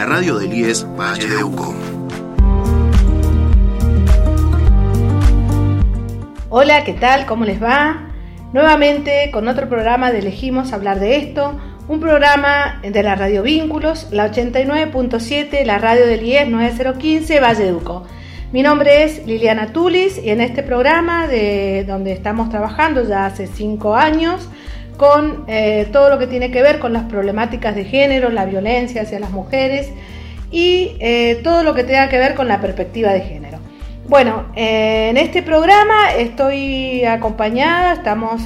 la radio del IES Valle de Uco. Hola, ¿qué tal? ¿Cómo les va? Nuevamente con otro programa de Elegimos hablar de esto, un programa de la Radio Vínculos, la 89.7, la radio del IES 9015 Valle de Uco. Mi nombre es Liliana Tulis y en este programa de donde estamos trabajando ya hace cinco años con eh, todo lo que tiene que ver con las problemáticas de género, la violencia hacia las mujeres y eh, todo lo que tenga que ver con la perspectiva de género. Bueno, eh, en este programa estoy acompañada, estamos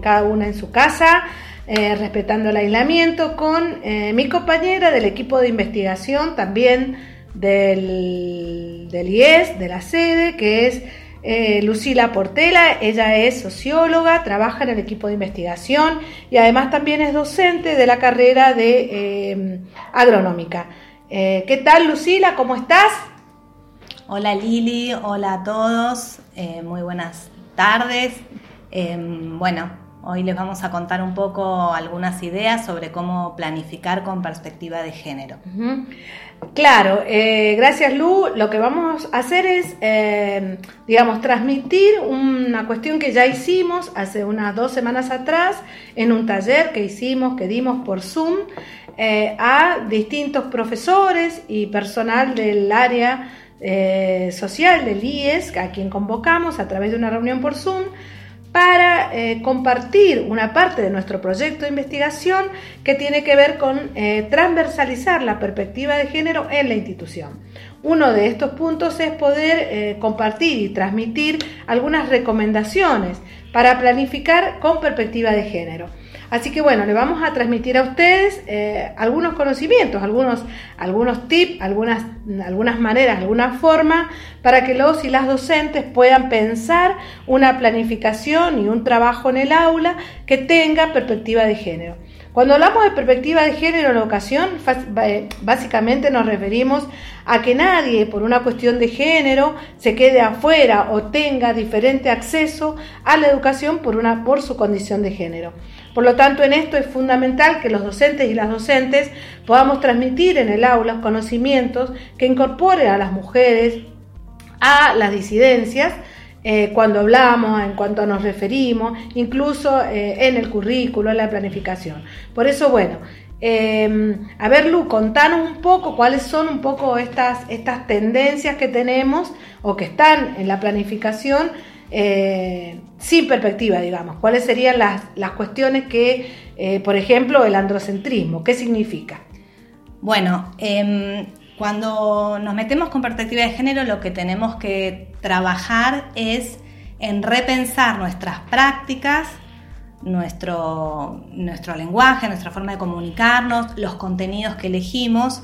cada una en su casa, respetando el aislamiento, con mi compañera del equipo de investigación también del, IES, de la sede, que es eh, Lucila Portela. Ella es socióloga, trabaja en el equipo de investigación y además también es docente de la carrera de eh, agronómica. Eh, ¿Qué tal, Lucila? ¿Cómo estás? Hola Lili, hola a todos, muy buenas tardes. bueno, hoy les vamos a contar un poco algunas ideas sobre cómo planificar con perspectiva de género. Claro, eh, gracias Lu. Lo que vamos a hacer es, eh, digamos, transmitir una cuestión que ya hicimos hace unas dos semanas atrás en un taller que hicimos, que dimos por Zoom, eh, a distintos profesores y personal del área social del IES, a quien convocamos a través de una reunión por Zoom para eh, compartir una parte de nuestro proyecto de investigación que tiene que ver con eh, transversalizar la perspectiva de género en la institución. Uno de estos puntos es poder eh, compartir y transmitir algunas recomendaciones para planificar con perspectiva de género. Así que bueno, le vamos a transmitir a ustedes eh, algunos conocimientos, algunos, algunos tips, algunas, algunas maneras, alguna forma para que los y las docentes puedan pensar una planificación y un trabajo en el aula que tenga perspectiva de género. Cuando hablamos de perspectiva de género en la ocasión, eh, básicamente nos referimos a que nadie por una cuestión de género se quede afuera o tenga diferente acceso a la educación por, una, por su condición de género. Por lo tanto, en esto es fundamental que los docentes y las docentes podamos transmitir en el aula conocimientos que incorporen a las mujeres a las disidencias, eh, cuando hablamos, en cuanto nos referimos, incluso eh, en el currículo, en la planificación. Por eso, bueno, em, a ver, Lu, contanos un poco cuáles son un poco estas, estas tendencias que tenemos o que están en la planificación eh, sin perspectiva, digamos. ¿Cuáles serían las, cuestiones que, eh, por ejemplo, el androcentrismo, qué significa? Bueno, em, cuando nos metemos con perspectiva de género, lo que tenemos que trabajar es en repensar nuestras prácticas, nuestro, nuestro lenguaje, nuestra forma de comunicarnos, los contenidos que elegimos,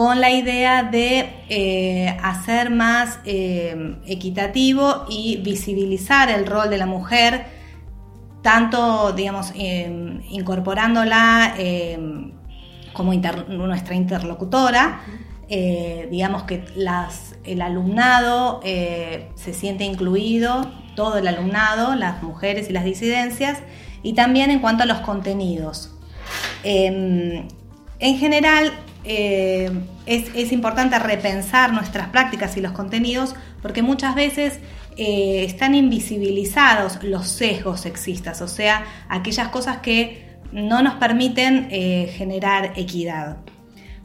con la idea de eh, hacer más eh, equitativo y visibilizar el rol de la mujer, tanto, digamos, eh, incorporándola como nuestra interlocutora, digamos que el alumnado se siente incluido, todo el alumnado, las mujeres y las disidencias, y también en cuanto a los contenidos. en general, eh, es, importante repensar nuestras prácticas y los contenidos porque muchas veces eh, están invisibilizados los sesgos sexistas, o sea, aquellas cosas que no nos permiten eh, generar equidad.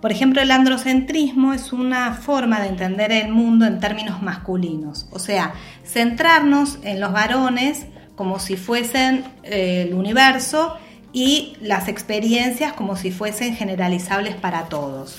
Por ejemplo, el androcentrismo es una forma de entender el mundo en términos masculinos, o sea, centrarnos en los varones como si fuesen el universo y las experiencias como si fuesen generalizables para todos.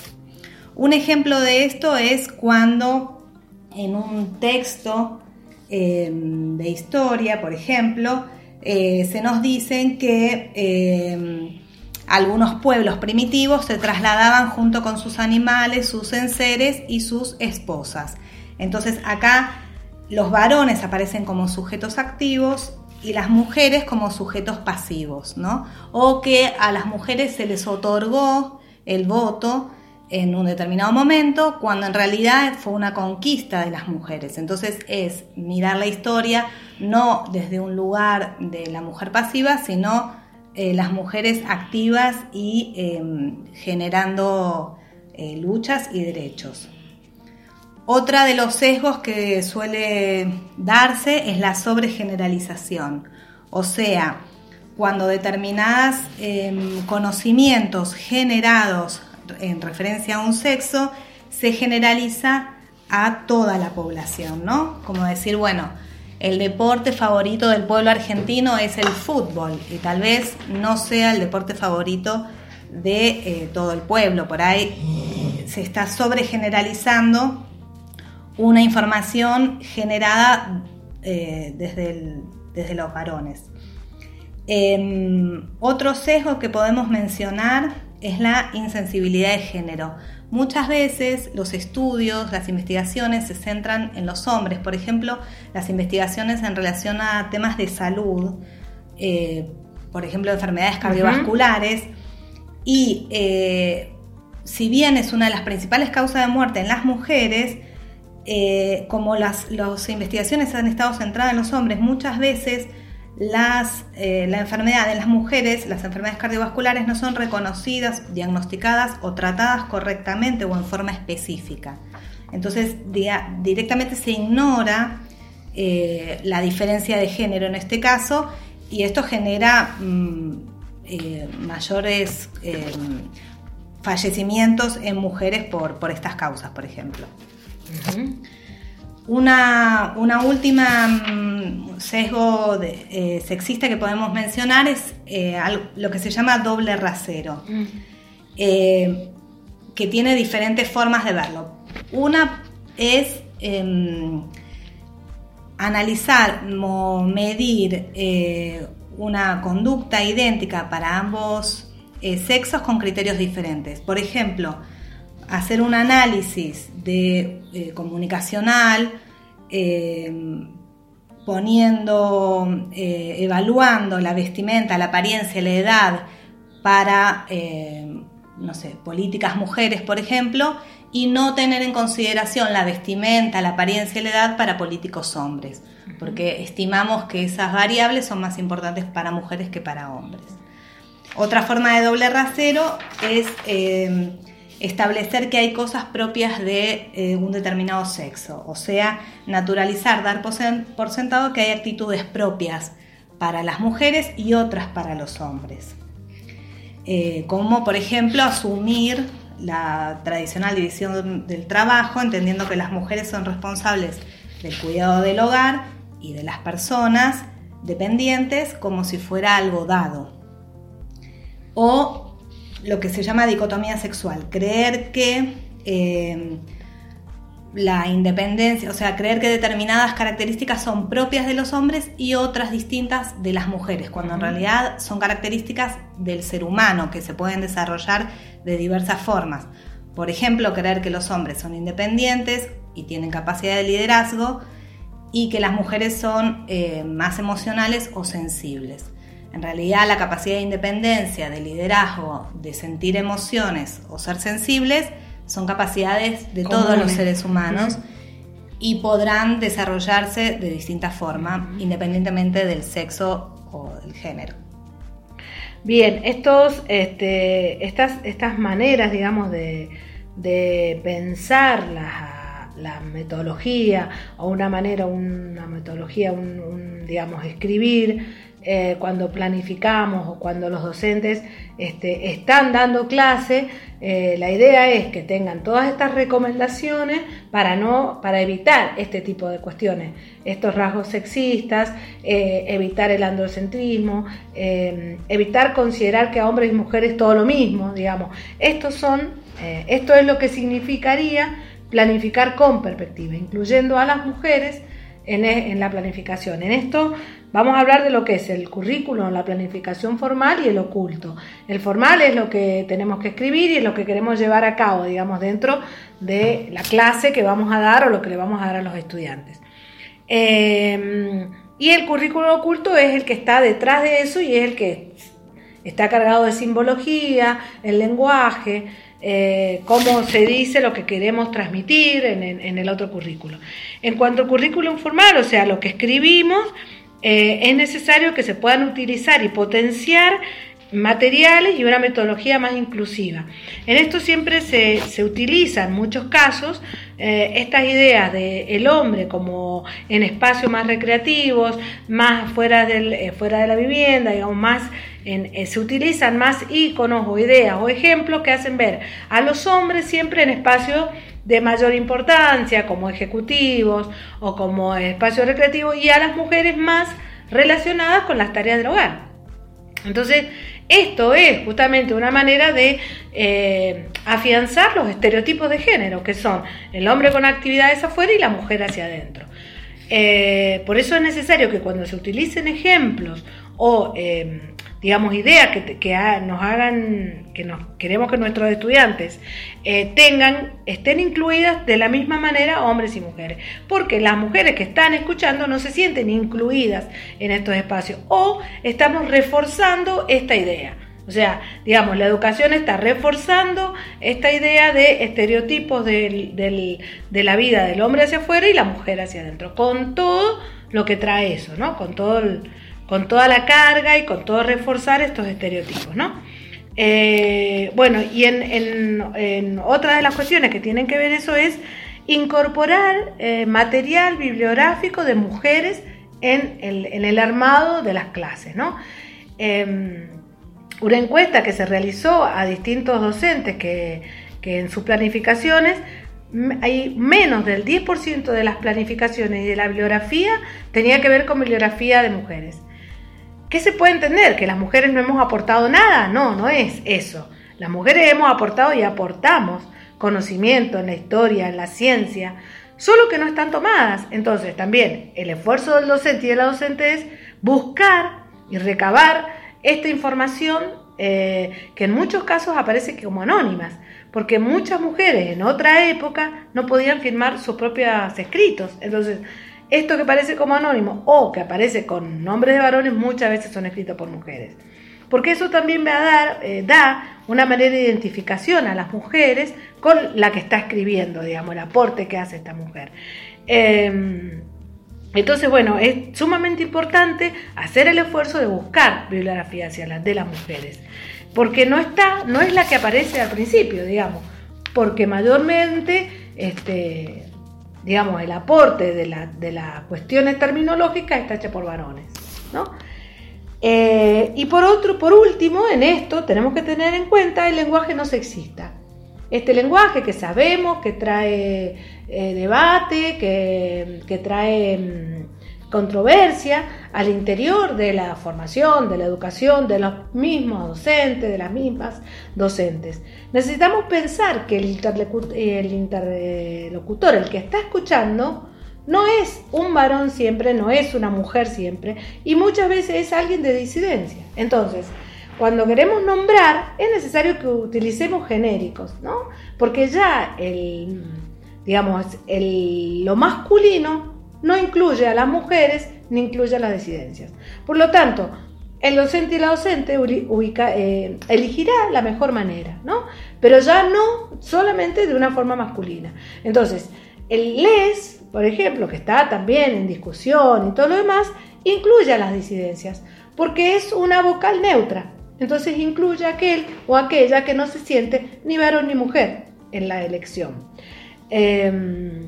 Un ejemplo de esto es cuando en un texto eh, de historia, por ejemplo, eh, se nos dicen que eh, algunos pueblos primitivos se trasladaban junto con sus animales, sus enseres y sus esposas. Entonces acá los varones aparecen como sujetos activos y las mujeres como sujetos pasivos, ¿no? O que a las mujeres se les otorgó el voto en un determinado momento, cuando en realidad fue una conquista de las mujeres. Entonces es mirar la historia no desde un lugar de la mujer pasiva, sino eh, las mujeres activas y em, generando eh, luchas y derechos. Otra de los sesgos que suele darse es la sobregeneralización, o sea, cuando determinados em, conocimientos generados en referencia a un sexo se generaliza a toda la población, ¿no? Como decir, bueno, el deporte favorito del pueblo argentino es el fútbol y tal vez no sea el deporte favorito de eh, todo el pueblo. Por ahí se está sobregeneralizando una información generada eh, desde, desde, los varones. Em, otro sesgo que podemos mencionar es la insensibilidad de género. Muchas veces los estudios, las investigaciones se centran en los hombres, por ejemplo, las investigaciones en relación a temas de salud, eh, por ejemplo, enfermedades cardiovasculares, y eh, si bien es una de las principales causas de muerte en las mujeres, eh, como las, investigaciones han estado centradas en los hombres, muchas veces las, eh, la enfermedad en las mujeres, las enfermedades cardiovasculares no son reconocidas, diagnosticadas o tratadas correctamente o en forma específica. Entonces directamente se ignora eh, la diferencia de género en este caso y esto genera mm, mayores fallecimientos en mujeres por, por estas causas, por ejemplo. Una, última mm, sesgo eh, sexista que podemos mencionar es eh, lo que se llama doble rasero, mm. eh, que tiene diferentes formas de verlo. Una es em, analizar o medir una conducta idéntica para ambos sexos con criterios diferentes. Por ejemplo, hacer un análisis de eh, comunicacional, eh, poniendo, eh, evaluando la vestimenta, la apariencia, la edad para, no sé, políticas mujeres, por ejemplo, y no tener en consideración la vestimenta, la apariencia y la edad para políticos hombres, porque estimamos que esas variables son más importantes para mujeres que para hombres. Otra forma de doble rasero es establecer que hay cosas propias de eh, un determinado sexo, o sea, naturalizar, dar por sentado que hay actitudes propias para las mujeres y otras para los hombres. Eh, como por ejemplo asumir la tradicional división del trabajo, entendiendo que las mujeres son responsables del cuidado del hogar y de las personas dependientes como si fuera algo dado. O lo que se llama dicotomía sexual, creer que eh, la independencia, o sea, creer que determinadas características son propias de los hombres y otras distintas de las mujeres, cuando en realidad son características del ser humano que se pueden desarrollar de diversas formas. Por ejemplo, creer que los hombres son independientes y tienen capacidad de liderazgo y que las mujeres son eh, más emocionales o sensibles. En realidad la capacidad de independencia, de liderazgo, de sentir emociones o ser sensibles son capacidades de todos los seres humanos y podrán desarrollarse de distintas formas, independientemente del sexo o del género. Bien, estos, este, estas, estas maneras, digamos, de, pensar la, metodología o una manera, una metodología, un digamos, escribir, eh, cuando planificamos o cuando los docentes este, están dando clase, eh, la idea es que tengan todas estas recomendaciones para, no, para evitar este tipo de cuestiones, estos rasgos sexistas, eh, evitar el androcentrismo, evitar considerar que a hombres y mujeres todo lo mismo, digamos. Estos son, esto es lo que significaría planificar con perspectiva, incluyendo a las mujeres en, en la planificación. En esto Vamos a hablar de lo que es el currículum, la planificación formal y el oculto. El formal es lo que tenemos que escribir y es lo que queremos llevar a cabo, digamos, dentro de la clase que vamos a dar o lo que le vamos a dar a los estudiantes. Em, y el currículum oculto es el que está detrás de eso y es el que está cargado de simbología, el lenguaje, eh, cómo se dice lo que queremos transmitir en, el otro currículo. En cuanto al currículum formal, o sea, lo que escribimos, eh, es necesario que se puedan utilizar y potenciar materiales y una metodología más inclusiva. En esto siempre se, se utiliza en muchos casos eh, estas ideas del el hombre como en espacios más recreativos, más fuera, del, eh, fuera de la vivienda, digamos, más en, eh, se utilizan más iconos o ideas o ejemplos que hacen ver a los hombres siempre en espacios de mayor importancia, como ejecutivos o como espacios recreativos, y a las mujeres más relacionadas con las tareas del hogar. Entonces, esto es justamente una manera de eh, afianzar los estereotipos de género, que son el hombre con actividades afuera y la mujer hacia adentro. Eh, por eso es necesario que cuando se utilicen ejemplos o eh, digamos, ideas que, que nos hagan, que nos queremos que nuestros estudiantes eh, tengan, estén incluidas de la misma manera hombres y mujeres. Porque las mujeres que están escuchando no se sienten incluidas en estos espacios o estamos reforzando esta idea. O sea, digamos, la educación está reforzando esta idea de estereotipos del, de la vida del hombre hacia afuera y la mujer hacia adentro, con todo lo que trae eso, ¿no? Con todo el, con toda la carga y con todo reforzar estos estereotipos, ¿no? Eh, bueno, y en, otra de las cuestiones que tienen que ver eso es incorporar eh, material bibliográfico de mujeres en el, armado de las clases, ¿no? Em, una encuesta que se realizó a distintos docentes que, que en sus planificaciones hay menos del 10% de las planificaciones y de la bibliografía tenía que ver con bibliografía de mujeres. ¿Qué se puede entender? ¿Que las mujeres no hemos aportado nada? No, no es eso. Las mujeres hemos aportado y aportamos conocimiento en la historia, en la ciencia, solo que no están tomadas. Entonces, también el esfuerzo del docente y de la docente es buscar y recabar esta información eh, que en muchos casos aparece como anónimas, porque muchas mujeres en otra época no podían firmar sus propios escritos. Entonces, esto que parece como anónimo o que aparece con nombres de varones muchas veces son escritos por mujeres. Porque eso también va a dar, eh, da una manera de identificación a las mujeres con la que está escribiendo, digamos, el aporte que hace esta mujer. Em, entonces, bueno, es sumamente importante hacer el esfuerzo de buscar bibliografía hacia las de las mujeres, porque no está, no es la que aparece al principio, digamos, porque mayormente este, digamos, el aporte de, la, de las cuestiones terminológicas está hecho por varones. ¿no? Eh, y por otro, por último, en esto tenemos que tener en cuenta el lenguaje no sexista. Este lenguaje que sabemos que trae eh, debate, que, que trae mm, controversia al interior de la formación, de la educación, de los mismos docentes, de las mismas docentes. Necesitamos pensar que el, interlocutor, el que está escuchando, no es un varón siempre, no es una mujer siempre, y muchas veces es alguien de disidencia. Entonces, cuando queremos nombrar, es necesario que utilicemos genéricos, ¿no? Porque ya el, digamos, el, lo masculino no incluye a las mujeres ni incluye a las disidencias. Por lo tanto, el docente y la docente ubica, eh, elegirá la mejor manera, ¿no? Pero ya no solamente de una forma masculina. Entonces, el les, por ejemplo, que está también en discusión y todo lo demás, incluye a las disidencias, porque es una vocal neutra. Entonces incluye a aquel o aquella que no se siente ni varón ni mujer en la elección. Em,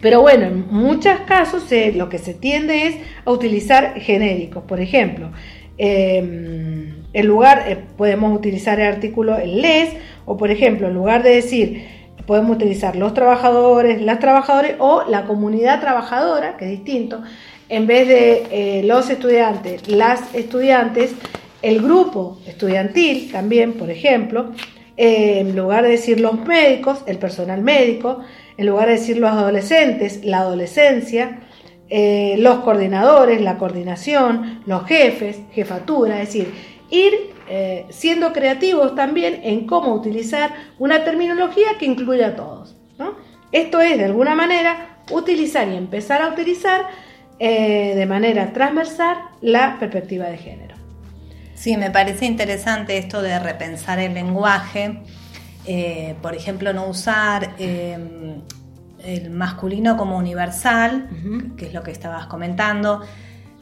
pero bueno, en muchos casos lo que se tiende es a utilizar genéricos. Por ejemplo, em, en lugar, eh, podemos utilizar el artículo el les, o por ejemplo, en lugar de decir, podemos utilizar los trabajadores, las trabajadoras o la comunidad trabajadora, que es distinto, en vez de eh, los estudiantes, las estudiantes, el grupo estudiantil también, por ejemplo, en lugar de decir los médicos, el personal médico, en lugar de decir los adolescentes, la adolescencia, eh, los coordinadores, la coordinación, los jefes, jefatura, es decir, ir eh, siendo creativos también en cómo utilizar una terminología que incluya a todos. Esto es, de alguna manera, utilizar y empezar a utilizar eh, de manera transversal la perspectiva de género. Sí, me parece interesante esto de repensar el lenguaje eh, por ejemplo, no usar em, el masculino como universal, que es lo que estabas comentando.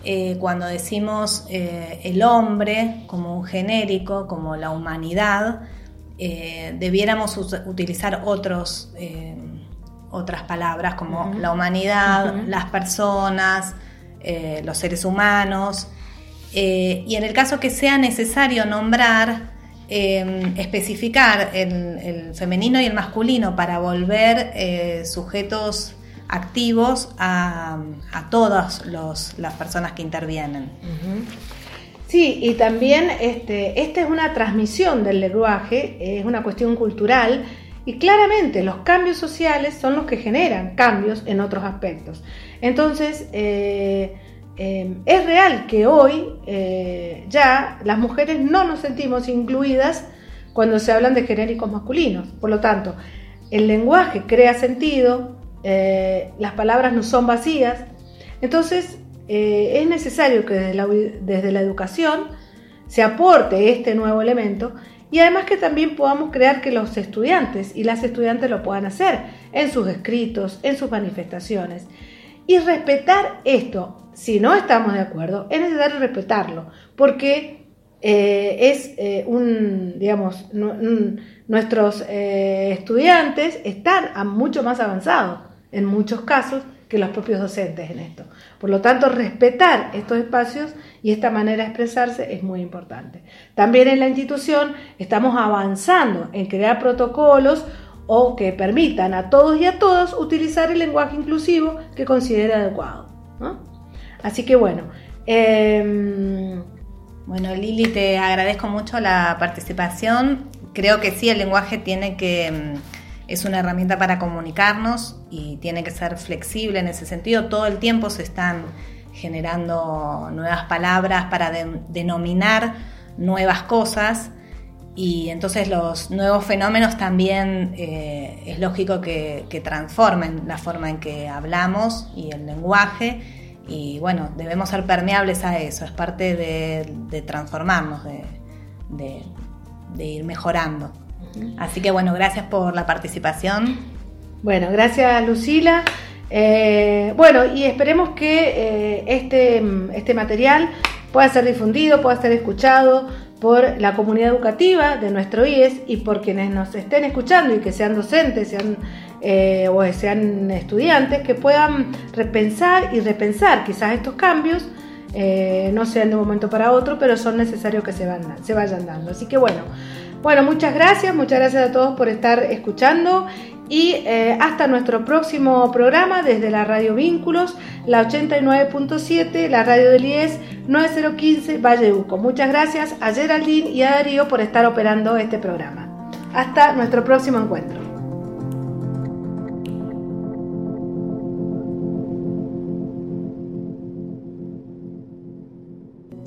eh, cuando decimos eh, el hombre como un genérico, como la humanidad, debiéramos utilizar otros, otras palabras como la humanidad, las personas, los seres humanos. Y en el caso que sea necesario nombrar, especificar el, femenino y el masculino para volver sujetos activos a, todas las personas que intervienen. Sí, y también este, esta es una transmisión del lenguaje, es una cuestión cultural y claramente los cambios sociales son los que generan cambios en otros aspectos. Entonces, eh, eh, es real que hoy eh, ya las mujeres no nos sentimos incluidas cuando se hablan de genéricos masculinos. Por lo tanto, el lenguaje crea sentido, eh, las palabras no son vacías. Entonces, eh, es necesario que desde la educación se aporte este nuevo elemento y además que también podamos crear que los estudiantes y las estudiantes lo puedan hacer en sus escritos, en sus manifestaciones. Y respetar esto, si no estamos de acuerdo, es necesario respetarlo, porque eh, es un, digamos, nuestros estudiantes están mucho más avanzados en muchos casos que los propios docentes en esto. Por lo tanto, respetar estos espacios y esta manera de expresarse es muy importante. También en la institución estamos avanzando en crear protocolos o que permitan a todos y a todas utilizar el lenguaje inclusivo que considere adecuado. Así que bueno. Em, bueno, Lili, te agradezco mucho la participación. Creo que sí, el lenguaje tiene que em, es una herramienta para comunicarnos y tiene que ser flexible en ese sentido. Todo el tiempo se están generando nuevas palabras para denominar nuevas cosas y entonces los nuevos fenómenos también eh, es lógico que, transformen la forma en que hablamos y el lenguaje y bueno, debemos ser permeables a eso, es parte de, transformarnos, de ir mejorando. Así que bueno, gracias por la participación. Bueno, gracias Lucila. Eh, bueno, y esperemos que eh, este, este material pueda ser difundido, pueda ser escuchado por la comunidad educativa de nuestro IES y por quienes nos estén escuchando y que sean docentes sean, eh, o sean estudiantes, que puedan repensar y repensar quizás estos cambios. no sean de un momento para otro, pero son necesarios que se, van, se vayan dando. Así que bueno, bueno, muchas gracias, muchas gracias a todos por estar escuchando y eh, hasta nuestro próximo programa desde la Radio Vínculos, la 89.7, la radio del IES 9015 Valle Uco. Muchas gracias a Geraldine y a Darío por estar operando este programa. Hasta nuestro próximo encuentro.